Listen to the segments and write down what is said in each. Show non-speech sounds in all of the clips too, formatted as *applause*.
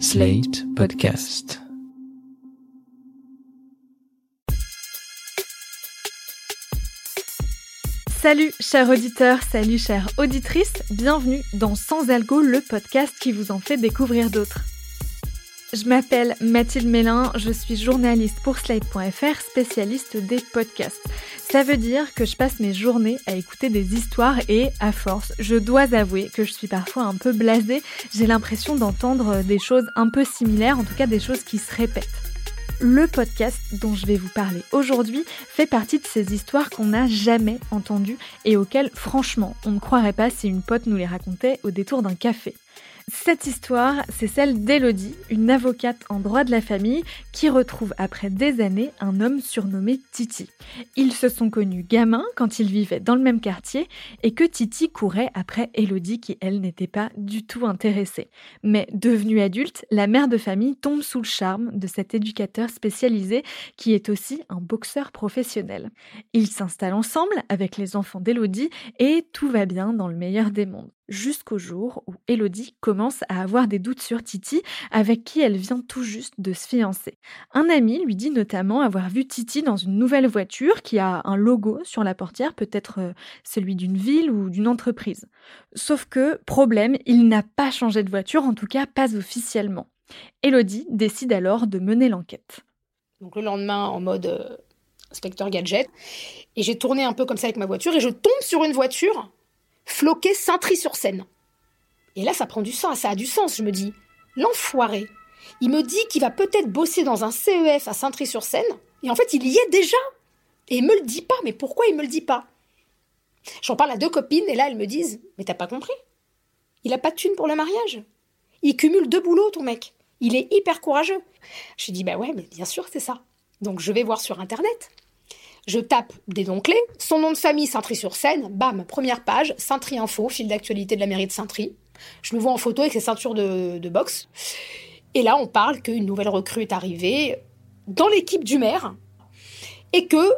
Slate Podcast. Salut chers auditeurs, salut chères auditrices, bienvenue dans Sans Algo, le podcast qui vous en fait découvrir d'autres. Je m'appelle Mathilde Mélin, je suis journaliste pour Slate.fr, spécialiste des podcasts. Ça veut dire que je passe mes journées à écouter des histoires et, à force, je dois avouer que je suis parfois un peu blasée. J'ai l'impression d'entendre des choses un peu similaires, en tout cas des choses qui se répètent. Le podcast dont je vais vous parler aujourd'hui fait partie de ces histoires qu'on n'a jamais entendues et auxquelles, franchement, on ne croirait pas si une pote nous les racontait au détour d'un café. Cette histoire, c'est celle d'Elodie, une avocate en droit de la famille qui retrouve après des années un homme surnommé Titi. Ils se sont connus gamins quand ils vivaient dans le même quartier et que Titi courait après Elodie qui, elle, n'était pas du tout intéressée. Mais devenue adulte, la mère de famille tombe sous le charme de cet éducateur spécialisé qui est aussi un boxeur professionnel. Ils s'installent ensemble avec les enfants d'Elodie et tout va bien dans le meilleur des mondes jusqu'au jour où Elodie commence à avoir des doutes sur Titi, avec qui elle vient tout juste de se fiancer. Un ami lui dit notamment avoir vu Titi dans une nouvelle voiture qui a un logo sur la portière, peut-être euh, celui d'une ville ou d'une entreprise. Sauf que, problème, il n'a pas changé de voiture, en tout cas pas officiellement. Elodie décide alors de mener l'enquête. Donc le lendemain, en mode euh, inspecteur gadget, et j'ai tourné un peu comme ça avec ma voiture, et je tombe sur une voiture floqué Saint-Tri-sur-Seine. Et là, ça prend du sens, ça a du sens, je me dis. L'enfoiré. Il me dit qu'il va peut-être bosser dans un CEF à Saint-Tri-sur-Seine, et en fait, il y est déjà. Et il me le dit pas, mais pourquoi il me le dit pas? J'en parle à deux copines, et là, elles me disent Mais t'as pas compris? Il a pas de thune pour le mariage. Il cumule deux boulots, ton mec. Il est hyper courageux. J'ai dit Bah ouais, mais bien sûr, c'est ça. Donc je vais voir sur Internet. Je tape des noms clés, son nom de famille Saint-Tri-sur-Seine, bam, première page, Saint-Tri Info, fil d'actualité de la mairie de Saint-Tri. Je me vois en photo avec ses ceintures de, boxe. Et là, on parle qu'une nouvelle recrue est arrivée dans l'équipe du maire et que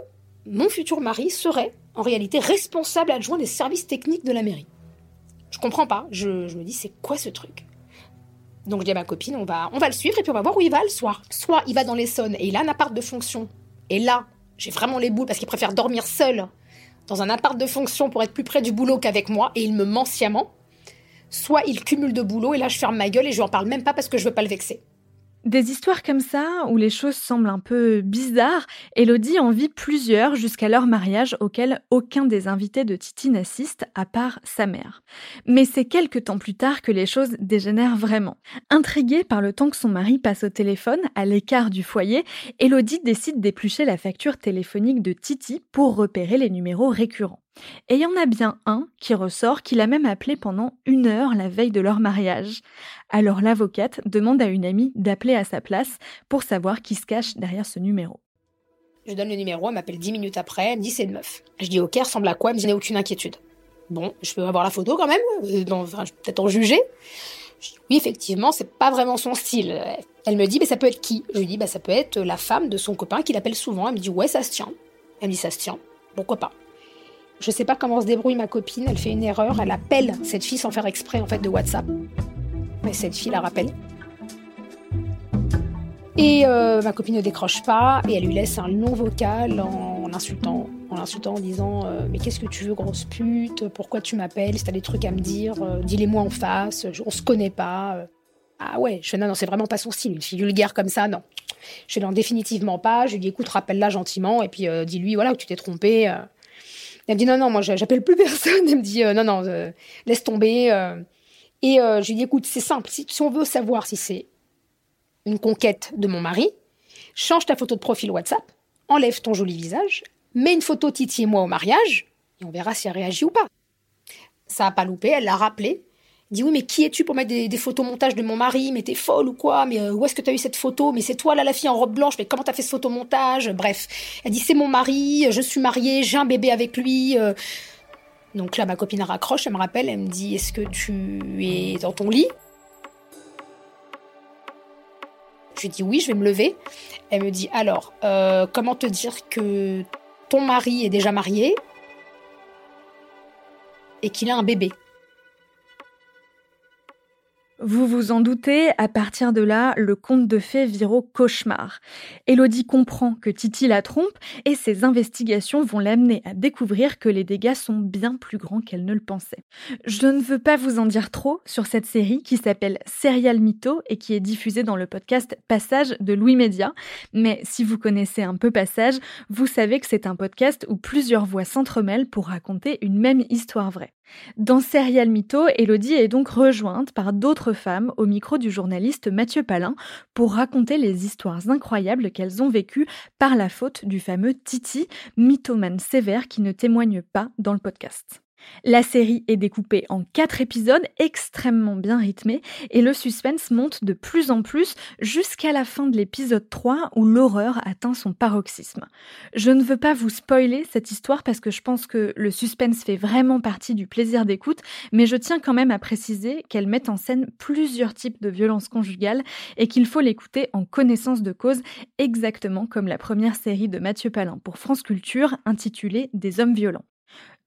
mon futur mari serait en réalité responsable adjoint des services techniques de la mairie. Je comprends pas. Je, je me dis, c'est quoi ce truc? Donc je dis à ma copine, on va, on va le suivre et puis on va voir où il va le soir. Soit il va dans l'Essonne et il a un appart de fonction. Et là, j'ai vraiment les boules parce qu'il préfère dormir seul dans un appart de fonction pour être plus près du boulot qu'avec moi et il me ment sciemment. Soit il cumule de boulot et là je ferme ma gueule et je lui en parle même pas parce que je veux pas le vexer. Des histoires comme ça, où les choses semblent un peu bizarres, Elodie en vit plusieurs jusqu'à leur mariage auquel aucun des invités de Titi n'assiste, à part sa mère. Mais c'est quelques temps plus tard que les choses dégénèrent vraiment. Intriguée par le temps que son mari passe au téléphone, à l'écart du foyer, Elodie décide d'éplucher la facture téléphonique de Titi pour repérer les numéros récurrents. Et il y en a bien un qui ressort qu'il a même appelé pendant une heure la veille de leur mariage. Alors l'avocate demande à une amie d'appeler à sa place pour savoir qui se cache derrière ce numéro. Je donne le numéro, elle m'appelle dix minutes après, elle me dit c'est une. Je dis ok, ressemble à quoi? Elle me dit aucune inquiétude. Bon, je peux avoir la photo quand même, euh, enfin, peut-être en juger. Oui, effectivement, c'est pas vraiment son style. Elle me dit, mais ça peut être qui? Je lui dis, bah, ça peut être la femme de son copain qui l'appelle souvent. Elle me dit, ouais, ça se tient. Elle me dit, ça se tient. Pourquoi pas? Je sais pas comment se débrouille ma copine, elle fait une erreur, elle appelle cette fille sans faire exprès en fait de WhatsApp. Mais cette fille la rappelle. Et euh, ma copine ne décroche pas et elle lui laisse un long vocal en, l'insultant, en l'insultant en disant euh, mais qu'est-ce que tu veux grosse pute? Pourquoi tu m'appelles? Si t'as des trucs à me dire, euh, dis-les-moi en face. on se connaît pas. Ah ouais, je fais non non c'est vraiment pas son style. Une fille vulgaire comme ça non. Je fais non définitivement pas. Je lui dis écoute rappelle-la gentiment et puis dis-lui voilà que tu t'es trompé. Elle me dit non, non, moi j'appelle plus *laughs* personne. Elle me dit euh, non, non, euh, laisse tomber. Euh. Et je lui dis écoute, c'est simple. Si, si, on veut savoir si c'est une conquête de mon mari, change ta photo de profil WhatsApp, enlève ton joli visage, mets une photo Titi et moi au mariage, et on verra si elle réagit ou pas. Ça a pas loupé, elle l'a rappelé. Il dit oui mais qui es-tu pour mettre des, photos montage de mon mari? Mais t'es folle ou quoi? Mais euh, où est-ce que t'as eu cette photo? Mais c'est toi là la fille en robe blanche. Mais comment t'as fait ce photomontage Bref, elle dit c'est mon mari, je suis mariée, j'ai un bébé avec lui. Euh. Donc là ma copine raccroche, elle me rappelle, elle me dit est-ce que tu es dans ton lit? Je lui dis oui, je vais me lever. Elle me dit alors euh, comment te dire que ton mari est déjà marié et qu'il a un bébé? Vous vous en doutez, à partir de là, le conte de fées vire au cauchemar. Elodie comprend que Titi la trompe et ses investigations vont l'amener à découvrir que les dégâts sont bien plus grands qu'elle ne le pensait. Je ne veux pas vous en dire trop sur cette série qui s'appelle Serial Mytho et qui est diffusée dans le podcast Passage de Louis Média, mais si vous connaissez un peu Passage, vous savez que c'est un podcast où plusieurs voix s'entremêlent pour raconter une même histoire vraie. Dans Serial Mytho, Elodie est donc rejointe par d'autres femmes au micro du journaliste Mathieu Palin pour raconter les histoires incroyables qu'elles ont vécues par la faute du fameux Titi, mythomane sévère qui ne témoigne pas dans le podcast. La série est découpée en quatre épisodes extrêmement bien rythmés et le suspense monte de plus en plus jusqu'à la fin de l'épisode 3 où l'horreur atteint son paroxysme. Je ne veux pas vous spoiler cette histoire parce que je pense que le suspense fait vraiment partie du plaisir d'écoute, mais je tiens quand même à préciser qu'elle met en scène plusieurs types de violences conjugales et qu'il faut l'écouter en connaissance de cause exactement comme la première série de Mathieu Palin pour France Culture intitulée Des hommes violents.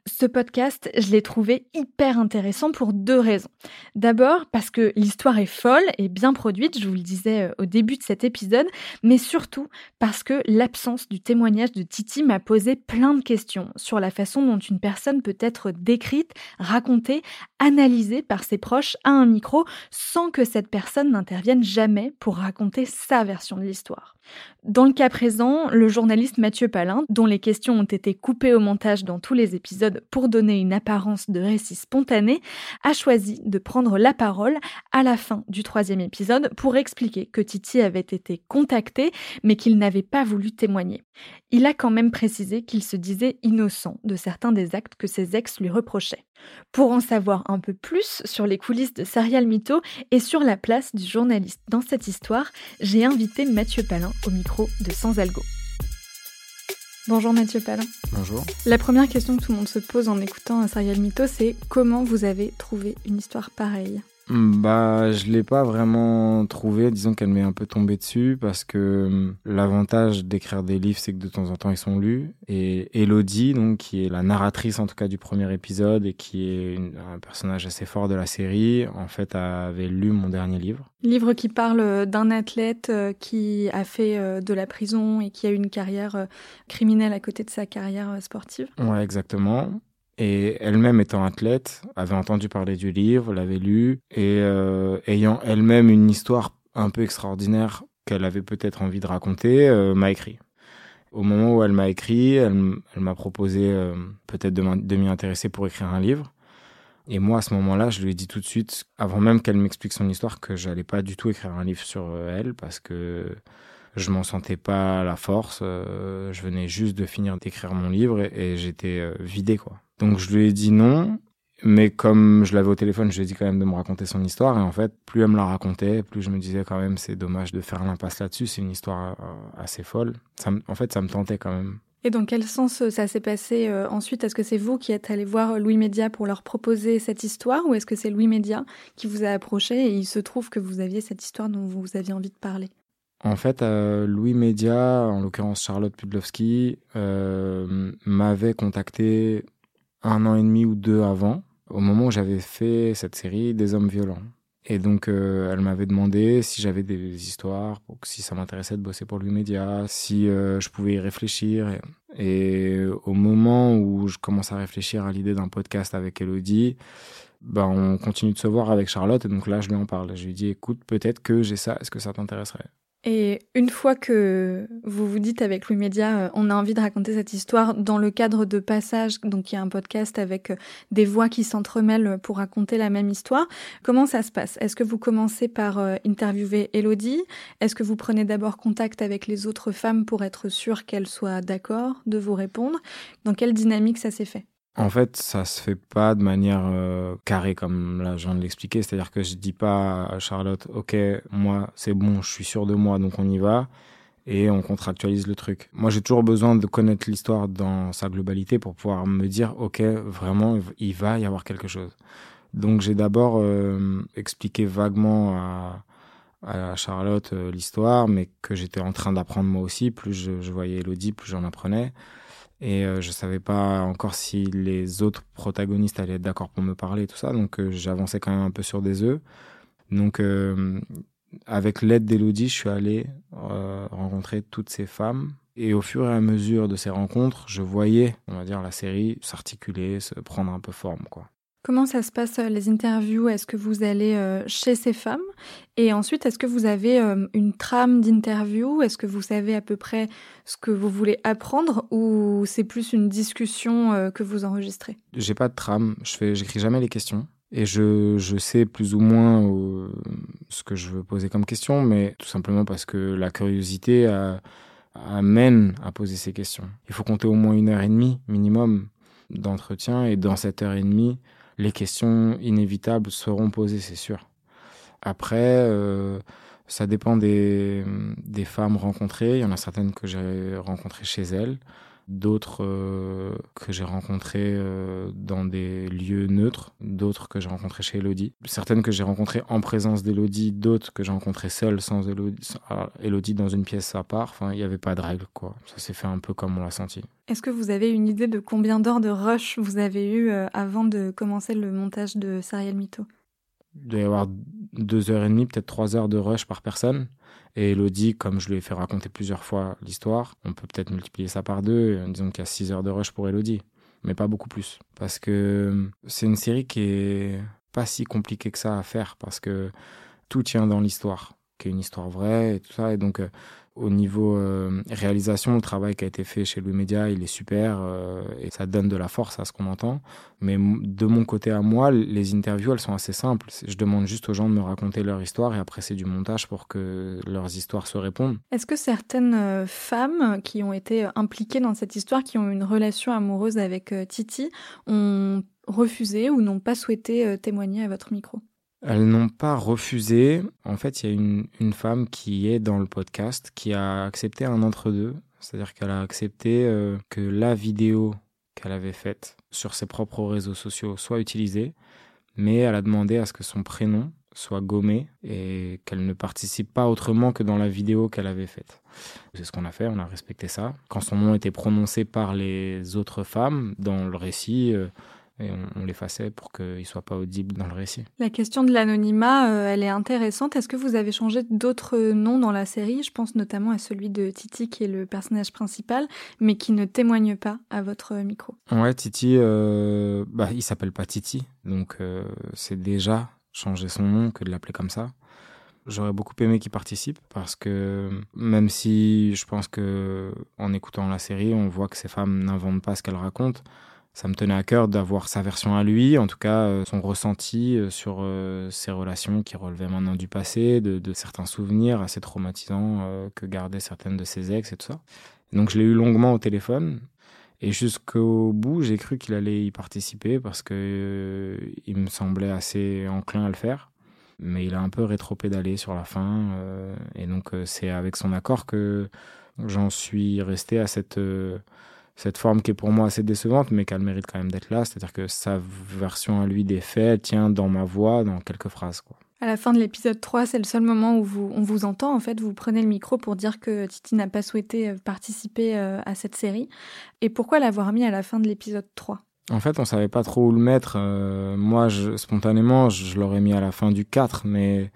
Ce podcast, je l'ai trouvé hyper intéressant pour deux raisons. D'abord parce que l'histoire est folle et bien produite, je vous le disais euh, au début de cet épisode, mais surtout parce que l'absence du témoignage de Titi m'a posé plein de questions sur la façon dont une personne peut être décrite, racontée, analysée par ses proches à un micro sans que cette personne n'intervienne jamais pour raconter sa version de l'histoire. Dans le cas présent, le journaliste Mathieu Palin, dont les questions ont été coupées au montage dans tous les épisodes pour donner une apparence de récit spontané, a choisi de prendre la parole à la fin du troisième épisode pour expliquer que Titi avait été contacté mais qu'il n'avait pas voulu témoigner. Il a quand même précisé qu'il se disait innocent de certains des actes que ses ex lui reprochaient. Pour en savoir un peu plus sur les coulisses de Serial Mytho et sur la place du journaliste dans cette histoire, j'ai invité Mathieu Palin au micro de Sans Algo. Bonjour Mathieu Palin. Bonjour. La première question que tout le monde se pose en écoutant un Serial Mytho, c'est comment vous avez trouvé une histoire pareille? Bah, je l'ai pas vraiment trouvé. Disons qu'elle m'est un peu tombée dessus parce que hmm, l'avantage d'écrire des livres, c'est que de temps en temps ils sont lus. Et Elodie, donc qui est la narratrice en tout cas du premier épisode et qui est un personnage assez fort de la série, en fait avait lu mon dernier livre. Livre qui parle d'un athlète euh, qui a fait euh, de la prison et qui a eu une carrière euh, criminelle à côté de sa carrière sportive. Ouais, exactement. Et elle-même étant athlète, avait entendu parler du livre, l'avait lu, et euh, ayant elle-même une histoire un peu extraordinaire qu'elle avait peut-être envie de raconter, euh, m'a écrit. Au moment où elle m'a écrit, elle, m'a proposé euh, peut-être de m'y intéresser pour écrire un livre. Et moi, à ce moment-là, je lui ai dit tout de suite, avant même qu'elle m'explique son histoire, que j'allais pas du tout écrire un livre sur elle parce que je m'en sentais pas la force. je venais juste de finir d'écrire mon livre et, et j'étais vidé, quoi. Donc je lui ai dit non, mais comme je l'avais au téléphone, je lui ai dit quand même de me raconter son histoire. Et en fait, plus elle me la racontait, plus je me disais quand même c'est dommage de faire l'impasse là-dessus. C'est une histoire euh, assez folle. Ça, en fait, ça me tentait quand même. Et dans quel sens euh, ça s'est passé euh, ensuite? Est-ce que c'est vous qui êtes allé voir Louis Média pour leur proposer cette histoire ou est-ce que c'est Louis Média qui vous a approché et il se trouve que vous aviez cette histoire dont vous aviez envie de parler? En fait, Louis Média, en l'occurrence Charlotte Pudlowski, m'avait contacté un an et demi ou deux avant, au moment où j'avais fait cette série des hommes violents. Et donc, euh, elle m'avait demandé si j'avais des histoires, si ça m'intéressait de bosser pour Louis Média, si euh, je pouvais y réfléchir. Et, au moment où je commence à réfléchir à l'idée d'un podcast avec Elodie, ben, on continue de se voir avec Charlotte. Et donc là, je lui en parle. Je lui dis, écoute, peut-être que j'ai ça. Est-ce que ça t'intéresserait? Et une fois que vous vous dites avec Louis Média, euh, on a envie de raconter cette histoire dans le cadre de Passage, donc il y a un podcast avec euh, des voix qui s'entremêlent pour raconter la même histoire, comment ça se passe? Est-ce que vous commencez par euh, interviewer Elodie? Est-ce que vous prenez d'abord contact avec les autres femmes pour être sûr qu'elles soient d'accord de vous répondre? Dans quelle dynamique ça s'est fait? En fait, ça se fait pas de manière euh, carrée comme là je viens de l'expliquer. C'est-à-dire que je dis pas à Charlotte, ok, moi c'est bon, je suis sûr de moi, donc on y va et on contractualise le truc. Moi, j'ai toujours besoin de connaître l'histoire dans sa globalité pour pouvoir me dire, ok, vraiment, il va y avoir quelque chose. Donc, j'ai d'abord euh, expliqué vaguement à, à Charlotte euh, l'histoire, mais que j'étais en train d'apprendre moi aussi. Plus je, je voyais Elodie, plus j'en apprenais. Et euh, je savais pas encore si les autres protagonistes allaient être d'accord pour me parler et tout ça. Donc euh, j'avançais quand même un peu sur des œufs. Donc, avec l'aide d'Elodie, je suis allé rencontrer toutes ces femmes. Et au fur et à mesure de ces rencontres, je voyais, on va dire, la série s'articuler, se prendre un peu forme, quoi. Comment ça se passe euh, les interviews? Est-ce que vous allez euh, chez ces femmes? Et ensuite, est-ce que vous avez euh, une trame d'interview? Est-ce que vous savez à peu près ce que vous voulez apprendre? Ou c'est plus une discussion que vous enregistrez? J'ai pas de trame, je fais j'écris jamais les questions. Et je, je sais plus ou moins ce que je veux poser comme question mais tout simplement parce que la curiosité amène à poser ces questions. Il faut compter au moins une heure et demie minimum d'entretien. Et dans cette heure et demie, les questions inévitables seront posées, c'est sûr. Après, euh, ça dépend des, des, femmes rencontrées. Il y en a certaines que j'ai rencontrées chez elles d'autres euh, que j'ai rencontrées euh, dans des lieux neutres, d'autres que j'ai rencontrées chez Elodie, certaines que j'ai rencontrées en présence d'Elodie, d'autres que j'ai rencontrées seules sans Elodie, Elodie dans une pièce à part. Enfin, il n'y avait pas de règle, quoi. Ça s'est fait un peu comme on l'a senti. Est-ce que vous avez une idée de combien d'heures de rush vous avez eu euh, avant de commencer le montage de Serial Mytho? Il doit y avoir deux heures et demie, peut-être trois heures de rush par personne. Et Elodie, comme je lui ai fait raconter plusieurs fois l'histoire, on peut peut-être multiplier ça par deux. Disons qu'il y a 6 heures de rush pour Elodie, mais pas beaucoup plus. Parce que euh, c'est une série qui est pas si compliquée que ça à faire, parce que tout tient dans l'histoire, qui est une histoire vraie et tout ça. Et donc, euh, au niveau euh, réalisation, le travail qui a été fait chez Louis Média, il est super euh, et ça donne de la force à ce qu'on entend. Mais de mon côté à moi, les interviews, elles sont assez simples. Je demande juste aux gens de me raconter leur histoire et après c'est du montage pour que leurs histoires se répondent. Est-ce que certaines euh, femmes qui ont été impliquées dans cette histoire, qui ont une relation amoureuse avec Titi, ont refusé ou n'ont pas souhaité témoigner à votre micro? Elles n'ont pas refusé. En fait, il y a une, femme qui est dans le podcast qui a accepté un entre-deux. C'est-à-dire qu'elle a accepté euh, que la vidéo qu'elle avait faite sur ses propres réseaux sociaux soit utilisée, mais elle a demandé à ce que son prénom soit gommé et qu'elle ne participe pas autrement que dans la vidéo qu'elle avait faite. C'est ce qu'on a fait, on a respecté ça. Quand son nom était prononcé par les autres femmes dans le récit, euh, et on, l'effaçait pour qu'il ne soit pas audible dans le récit. La question de l'anonymat, euh, elle est intéressante. Est-ce que vous avez changé d'autres noms dans la série? Je pense notamment à celui de Titi, qui est le personnage principal, mais qui ne témoigne pas à votre micro. Ouais, Titi, euh, bah, il s'appelle pas Titi, donc euh, c'est déjà changer son nom que de l'appeler comme ça. J'aurais beaucoup aimé qu'il participe parce que même si je pense que en écoutant la série, on voit que ces femmes n'inventent pas ce qu'elles racontent, ça me tenait à cœur d'avoir sa version à lui, en tout cas euh, son ressenti euh, sur euh, ses relations qui relevaient maintenant du passé, de, certains souvenirs assez traumatisants que gardaient certaines de ses ex et tout ça. Donc je l'ai eu longuement au téléphone et jusqu'au bout j'ai cru qu'il allait y participer parce que il me semblait assez enclin à le faire. Mais il a un peu rétro-pédalé sur la fin et donc c'est avec son accord que j'en suis resté à cette cette forme qui est pour moi assez décevante, mais qu'elle mérite quand même d'être là. C'est-à-dire que sa version à lui des faits tient dans ma voix, dans quelques phrases. Quoi. À la fin de l'épisode 3, c'est le seul moment où vous, on vous entend. En fait, vous prenez le micro pour dire que Titi n'a pas souhaité euh, participer euh, à cette série. Et pourquoi l'avoir mis à la fin de l'épisode 3 En fait, on savait pas trop où le mettre. Euh, moi, je, spontanément, je, je l'aurais mis à la fin du 4, mais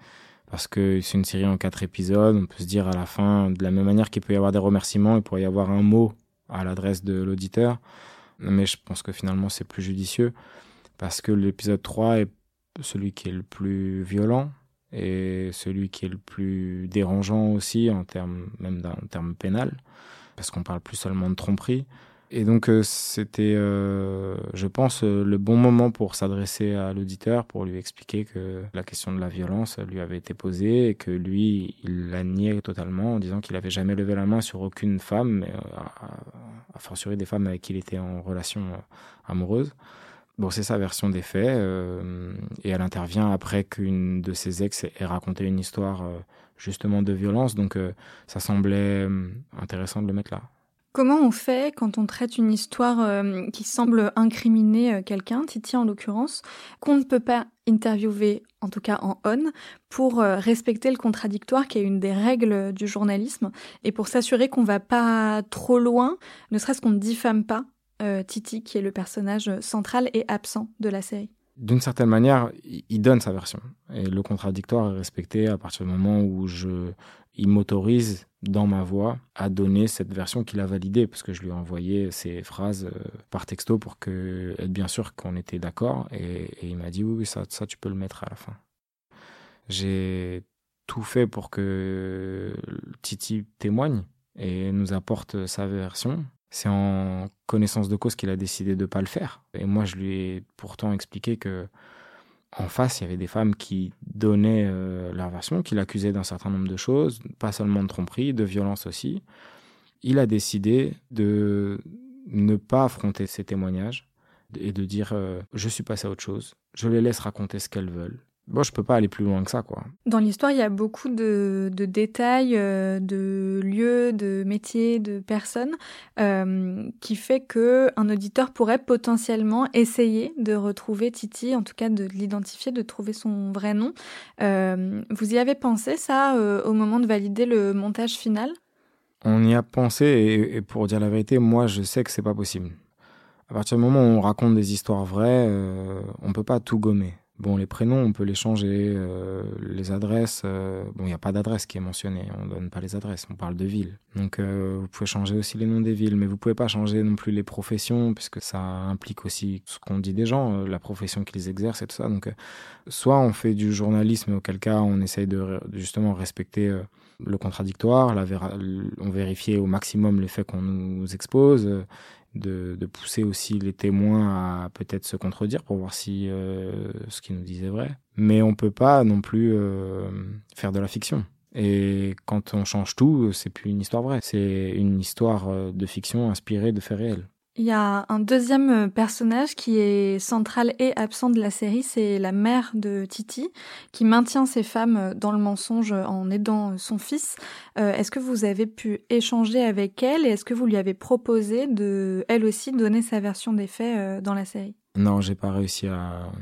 parce que c'est une série en 4 épisodes. On peut se dire à la fin, de la même manière qu'il peut y avoir des remerciements, il pourrait y avoir un mot à l'adresse de l'auditeur. Mais je pense que finalement c'est plus judicieux parce que l'épisode 3 est celui qui est le plus violent et celui qui est le plus dérangeant aussi en termes même d'un terme pénal parce qu'on parle plus seulement de tromperie et donc euh, c'était, euh, je pense, euh, le bon moment pour s'adresser à l'auditeur, pour lui expliquer que la question de la violence lui avait été posée et que lui, il la niait totalement en disant qu'il n'avait jamais levé la main sur aucune femme, à, fortiori des femmes avec qui il était en relation amoureuse. Bon, c'est sa version des faits, et elle intervient après qu'une de ses ex ait raconté une histoire justement de violence, donc ça semblait intéressant de le mettre là. Comment on fait quand on traite une histoire euh, qui semble incriminer euh, quelqu'un, Titi en l'occurrence, qu'on ne peut pas interviewer, en tout cas en on, pour euh, respecter le contradictoire qui est une des règles du journalisme et pour s'assurer qu'on va pas trop loin, ne serait-ce qu'on ne diffame pas Titi qui est le personnage central et absent de la série? D'une certaine manière, il donne sa version. Et le contradictoire est respecté à partir du moment où je, il m'autorise dans ma voix à donner cette version qu'il a validée, parce que je lui ai envoyé ces phrases euh, par texto pour que, être bien sûr qu'on était d'accord. Et, il m'a dit oui, oui, ça, ça, tu peux le mettre à la fin. J'ai tout fait pour que Titi témoigne et nous apporte sa version. C'est en connaissance de cause qu'il a décidé de ne pas le faire. Et moi, je lui ai pourtant expliqué que en face, il y avait des femmes qui donnaient euh, leur version, qui l'accusaient d'un certain nombre de choses, pas seulement de tromperie, de violence aussi. Il a décidé de ne pas affronter ces témoignages et de dire euh, je suis passé à autre chose, je les laisse raconter ce qu'elles veulent. Bon, je peux pas aller plus loin que ça, quoi. Dans l'histoire, il y a beaucoup de, détails, euh, de lieux, de métiers, de personnes, euh, qui fait que un auditeur pourrait potentiellement essayer de retrouver Titi, en tout cas de l'identifier, de trouver son vrai nom. Euh, vous y avez pensé ça au moment de valider le montage final? On y a pensé, et, et, pour dire la vérité, moi, je sais que c'est pas possible. À partir du moment où on raconte des histoires vraies, on peut pas tout gommer. Bon, les prénoms, on peut les changer. Euh, les adresses, euh, bon, il n'y a pas d'adresse qui est mentionnée. On donne pas les adresses, on parle de villes. Donc, euh, vous pouvez changer aussi les noms des villes, mais vous pouvez pas changer non plus les professions, puisque ça implique aussi ce qu'on dit des gens, la profession qu'ils exercent et tout ça. Donc, soit on fait du journalisme, auquel cas on essaye de justement respecter le contradictoire, on vérifie au maximum les faits qu'on nous expose de, pousser aussi les témoins à peut-être se contredire pour voir si euh, ce qu'ils nous disaient est vrai. Mais on peut pas non plus euh, faire de la fiction. Et quand on change tout, c'est plus une histoire vraie, c'est une histoire euh, de fiction inspirée de faits réels. Il y a un deuxième euh, personnage qui est central et absent de la série, c'est la mère de Titi, qui maintient ses femmes euh, dans le mensonge en aidant euh, son fils. est-ce que vous avez pu échanger avec elle et est-ce que vous lui avez proposé de, elle aussi, donner sa version des faits dans la série? Non, j'ai pas réussi à,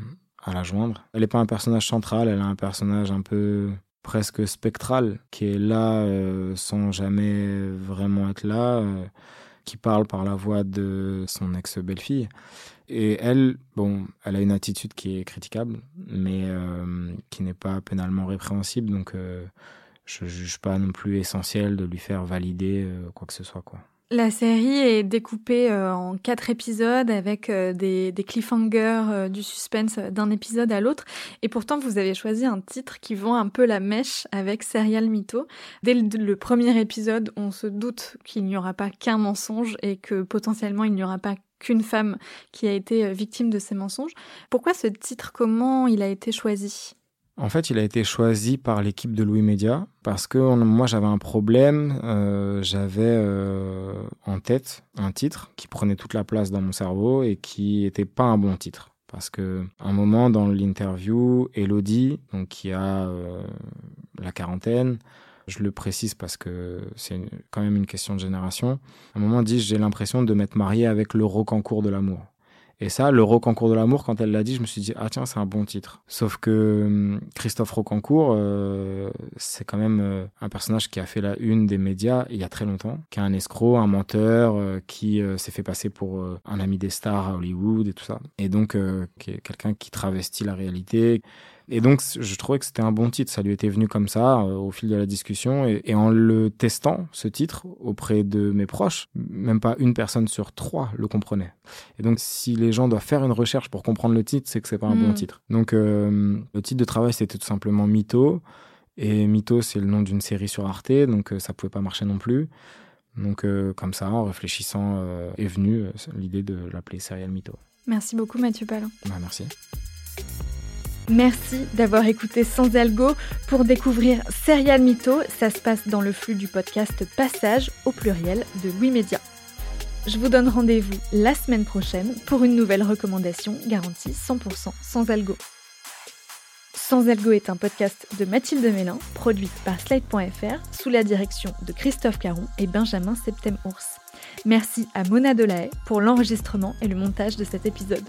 la joindre. Elle n'est pas un personnage central, elle a un personnage un peu presque spectral, qui est là sans jamais vraiment être là qui parle par la voix de son ex-belle-fille. Et elle, bon, elle a une attitude qui est critiquable, mais euh, qui n'est pas pénalement répréhensible. Donc, euh, je juge pas non plus essentiel de lui faire valider euh, quoi que ce soit, quoi. La série est découpée euh, en quatre épisodes avec euh, des, cliffhangers, euh, du suspense d'un épisode à l'autre. Et pourtant, vous avez choisi un titre qui vend un peu la mèche avec Serial Mytho. Dès le, premier épisode, on se doute qu'il n'y aura pas qu'un mensonge et que potentiellement il n'y aura pas qu'une femme qui a été victime de ces mensonges. Pourquoi ce titre? Comment il a été choisi? En fait, il a été choisi par l'équipe de Louis Média parce que moi j'avais un problème, euh, j'avais euh, en tête un titre qui prenait toute la place dans mon cerveau et qui n'était pas un bon titre. Parce que un moment dans l'interview, Elodie, donc qui a euh, la quarantaine, je le précise parce que c'est quand même une question de génération, à un moment dit j'ai l'impression de m'être marié avec le rocancourt de l'amour. Et ça, le Rocancourt de l'amour, quand elle l'a dit, je me suis dit, ah tiens, c'est un bon titre. Sauf que hum, Christophe Rocancourt, euh, c'est quand même euh, un personnage qui a fait la une des médias il y a très longtemps, qui est un escroc, un menteur, euh, qui s'est fait passer pour un ami des stars à Hollywood et tout ça. Et donc, qui quelqu'un qui travestit la réalité, et donc, je trouvais que c'était un bon titre. Ça lui était venu comme ça euh, au fil de la discussion. Et, en le testant, ce titre, auprès de mes proches, même pas une personne sur trois le comprenait. Et donc, si les gens doivent faire une recherche pour comprendre le titre, c'est que c'est pas un bon hmm. titre. Donc, euh, le titre de travail, c'était tout simplement Mytho. Et Mytho, c'est le nom d'une série sur Arte, donc euh, ça pouvait pas marcher non plus. Donc, comme ça, en réfléchissant, est venue l'idée de l'appeler Serial Mytho. Merci beaucoup, Mathieu Palin. Bah, merci. Merci d'avoir écouté Sans Algo. Pour découvrir Serial Mytho, ça se passe dans le flux du podcast Passage au pluriel de Louis Média. Je vous donne rendez-vous la semaine prochaine pour une nouvelle recommandation garantie 100% sans algo. Sans Algo est un podcast de Mathilde Mélin, produite par Slide.fr sous la direction de Christophe Caron et Benjamin Septem-Ours. Merci à Mona Delahaye pour l'enregistrement et le montage de cet épisode.